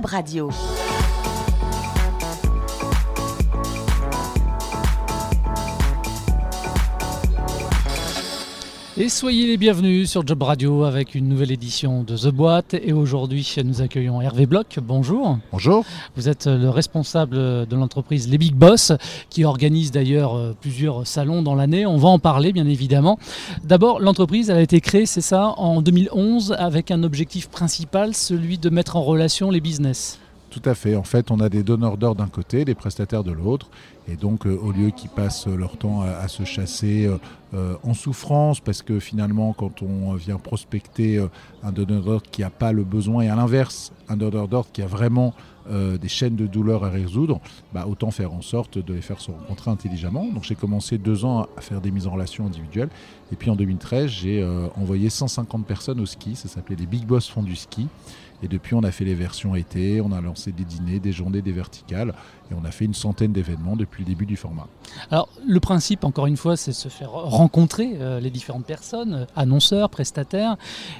Radio. Et soyez les bienvenus sur Job Radio avec une nouvelle édition de The Boîte. Et aujourd'hui, nous accueillons Hervé Bloch. Bonjour. Bonjour. Vous êtes le responsable de l'entreprise Les Big Boss, qui organise d'ailleurs euh, plusieurs salons dans l'année. On va en parler, bien évidemment. D'abord, l'entreprise, elle a été créée, c'est ça, en 2011, avec un objectif principal, celui de mettre en relation les business. Tout à fait. En fait, on a des donneurs d'ordre d'un côté, des prestataires de l'autre. Et donc, euh, au lieu qu'ils passent leur temps à, se chasser euh, euh, en souffrance, parce que finalement, quand on vient prospecter un donneur d'ordre qui n'a pas le besoin, et à l'inverse, un donneur d'ordre qui a vraiment des chaînes de douleur à résoudre, bah, autant faire en sorte de les faire se rencontrer intelligemment. Donc j'ai commencé deux ans à faire des mises en relation individuelles. Et puis en 2013, j'ai envoyé 150 personnes au ski. Ça s'appelait les Big Boss Font du Ski. Et depuis, on a fait les versions été, on a lancé des dîners, des journées, des verticales, et on a fait une centaine d'événements depuis le début du format. Alors, le principe, encore une fois, c'est de se faire rencontrer euh, les différentes personnes, annonceurs, prestataires.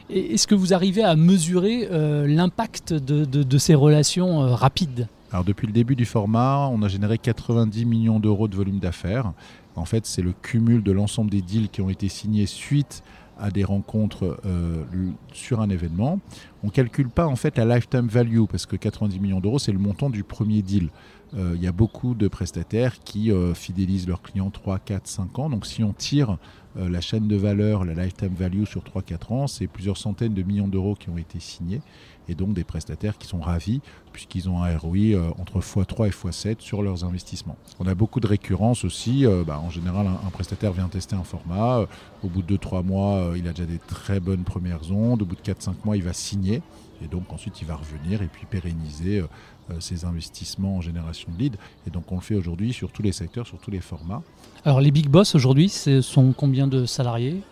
Est-ce que vous arrivez à mesurer euh, l'impact de, ces relations euh, rapides? Alors depuis le début du format, on a généré 90 millions d'euros de volume d'affaires. En fait, c'est le cumul de l'ensemble des deals qui ont été signés suite à des rencontres euh, sur un événement. On ne calcule pas en fait la lifetime value parce que 90 millions d'euros c'est le montant du premier deal. Euh, il y a beaucoup de prestataires qui euh, fidélisent leurs clients 3, 4, 5 ans. Donc si on tire la chaîne de valeur, la lifetime value sur 3-4 ans, c'est plusieurs centaines de millions d'euros qui ont été signés et donc des prestataires qui sont ravis puisqu'ils ont un ROI euh, entre x3 et x7 sur leurs investissements. On a beaucoup de récurrence aussi. Euh, bah, en général, un, prestataire vient tester un format. Euh, au bout de 2-3 mois, il a déjà des très bonnes premières ondes. Au bout de 4-5 mois, il va signer. Et donc ensuite, il va revenir et puis pérenniser ses investissements en génération de leads. Et donc on le fait aujourd'hui sur tous les secteurs, sur tous les formats. Alors les big boss aujourd'hui, ce sont combien de salariés?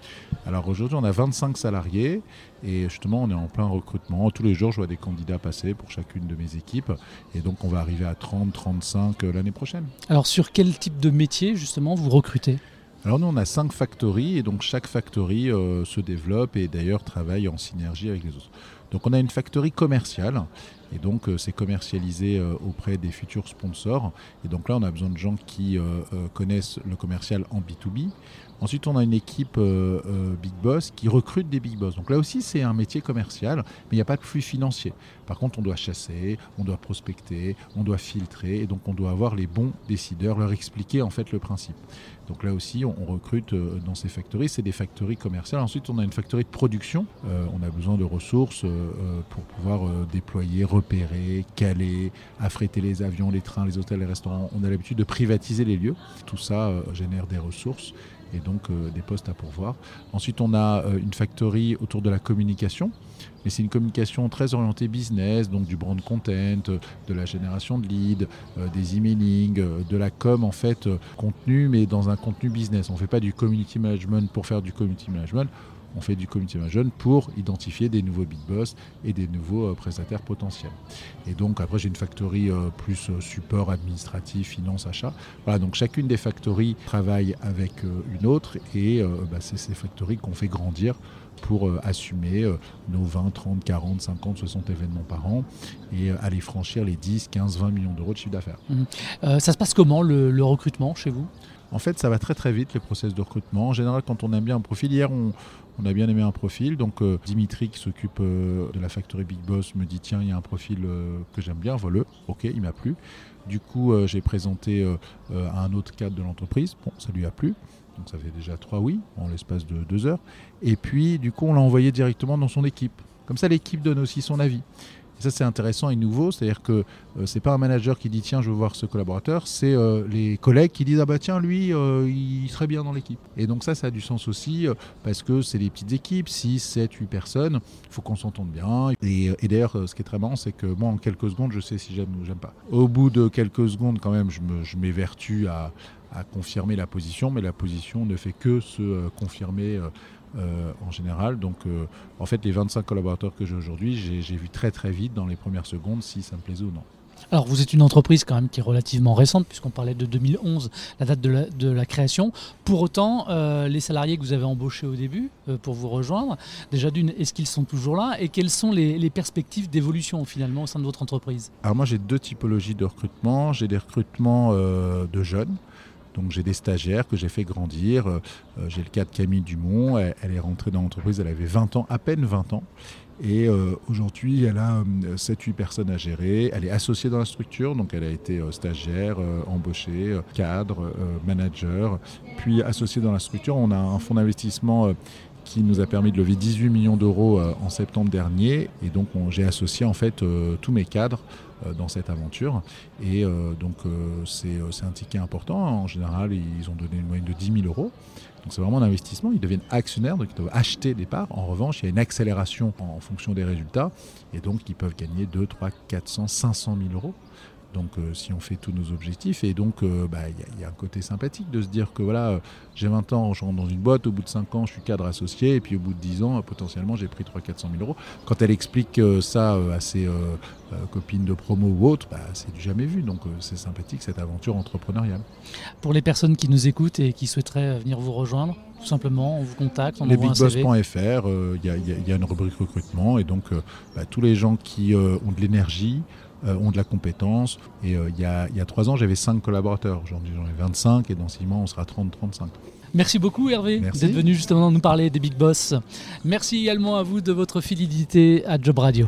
Alors aujourd'hui, on a 25 salariés et justement, on est en plein recrutement. Tous les jours, je vois des candidats passer pour chacune de mes équipes. Et donc, on va arriver à 30, 35 euh, l'année prochaine. Alors, sur quel type de métier, justement, vous recrutez? Alors nous, on a cinq factories et donc chaque factory euh, se développe et d'ailleurs travaille en synergie avec les autres. Donc on a une factory commerciale et donc euh, c'est commercialisé auprès des futurs sponsors. Et donc là, on a besoin de gens qui connaissent le commercial en B2B. Ensuite, on a une équipe euh, euh, Big Boss qui recrute des Big Boss. Donc là aussi, c'est un métier commercial, mais il n'y a pas de flux financier. Par contre, on doit chasser, on doit prospecter, on doit filtrer, et donc on doit avoir les bons décideurs, leur expliquer en fait le principe. Donc là aussi, on, recrute euh, dans ces factories, c'est des factories commerciales. Ensuite, on a une factory de production. on a besoin de ressources pour pouvoir déployer, repérer, caler, affréter les avions, les trains, les hôtels, les restaurants. On a l'habitude de privatiser les lieux. Tout ça génère des ressources et donc euh, des postes à pourvoir. Ensuite, on a euh, une factory autour de la communication, mais c'est une communication très orientée business, donc du brand content, de la génération de leads, euh, des emailing, de la com en fait, contenu, mais dans un contenu business. On ne fait pas du community management pour faire du community management on fait du community management pour identifier des nouveaux big boss et des nouveaux euh, prestataires potentiels. Et donc après j'ai une factory euh, plus euh, support administratif, finance, achat. Voilà, donc chacune des factories travaille avec une autre et bah, c'est ces factories qu'on fait grandir pour assumer nos 20, 30, 40, 50, 60 événements par an et aller franchir les 10, 15, 20 millions d'euros de chiffre d'affaires. Mmh. ça se passe comment le recrutement chez vous? En fait, ça va très très vite les process de recrutement. En général, quand on aime bien un profil, hier on, a bien aimé un profil. Donc euh, Dimitri qui s'occupe euh, de la factory Big Boss me dit tiens, il y a un profil euh, que j'aime bien, voilà. Ok, il m'a plu. Du coup, j'ai présenté à un autre cadre de l'entreprise. Bon, ça lui a plu. Donc ça fait déjà trois oui en l'espace de deux heures. Et puis, du coup, on l'a envoyé directement dans son équipe. Comme ça, l'équipe donne aussi son avis ça, c'est intéressant et nouveau. C'est-à-dire que euh, c'est pas un manager qui dit tiens, je veux voir ce collaborateur. C'est euh, les collègues qui disent ah bah tiens, lui, euh, il serait bien dans l'équipe. Et donc ça, ça a du sens aussi parce que c'est des petites équipes, 6, 7, 8 personnes. Il faut qu'on s'entende bien. Et, d'ailleurs, ce qui est très marrant, c'est que moi, en quelques secondes, je sais si j'aime ou j'aime pas. Au bout de quelques secondes, quand même, je m'évertue à, à confirmer la position, mais la position ne fait que se confirmer euh, en général. Donc, euh, en fait, les 25 collaborateurs que j'ai aujourd'hui, j'ai vu très très vite dans les premières secondes si ça me plaisait ou non. Alors vous êtes une entreprise quand même qui est relativement récente puisqu'on parlait de 2011, la date de la, création. Pour autant, euh, les salariés que vous avez embauchés au début euh, pour vous rejoindre, déjà d'une, est-ce qu'ils sont toujours là et quelles sont les, perspectives d'évolution finalement au sein de votre entreprise? Alors moi j'ai deux typologies de recrutement. J'ai des recrutements euh, de jeunes. Donc j'ai des stagiaires que j'ai fait grandir. j'ai le cas de Camille Dumont. Elle, est rentrée dans l'entreprise, elle avait 20 ans, à peine 20 ans. Et euh, aujourd'hui, elle a 7-8 euh, personnes à gérer. Elle est associée dans la structure, donc elle a été euh, stagiaire, embauchée, cadre, manager, puis associée dans la structure. On a un fonds d'investissement qui nous a permis de lever 18 millions d'euros en septembre dernier. Et donc j'ai associé en fait tous mes cadres dans cette aventure. Et donc c'est un ticket important. En général, ils ont donné une moyenne de 10 000 euros. Donc c'est vraiment un investissement. Ils deviennent actionnaires, donc ils doivent acheter des parts. En revanche, il y a une accélération en fonction des résultats. Et donc ils peuvent gagner 2, 3, 400, 500 000 euros. Donc euh, si on fait tous nos objectifs, et donc euh, bah, il y, a un côté sympathique de se dire que voilà, euh, j'ai 20 ans, je rentre dans une boîte, au bout de 5 ans je suis cadre associé, et puis au bout de 10 ans, potentiellement j'ai pris 3 400 000 euros. Quand elle explique ça à ses copines de promo ou autres, bah, c'est du jamais vu. Donc c'est sympathique cette aventure entrepreneuriale. Pour les personnes qui nous écoutent et qui souhaiteraient venir vous rejoindre, tout simplement, on vous contacte, on envoie un CV. il y, a une rubrique recrutement, et donc bah, tous les gens qui ont de l'énergie, ont de la compétence. Et euh, il y, a, y, a, trois ans, j'avais cinq collaborateurs. Aujourd'hui, j'en ai 25 et dans six mois, on sera 30-35. Merci beaucoup Hervé d'être venu justement nous parler des Big Boss. Merci également à vous de votre fidélité à Job Radio.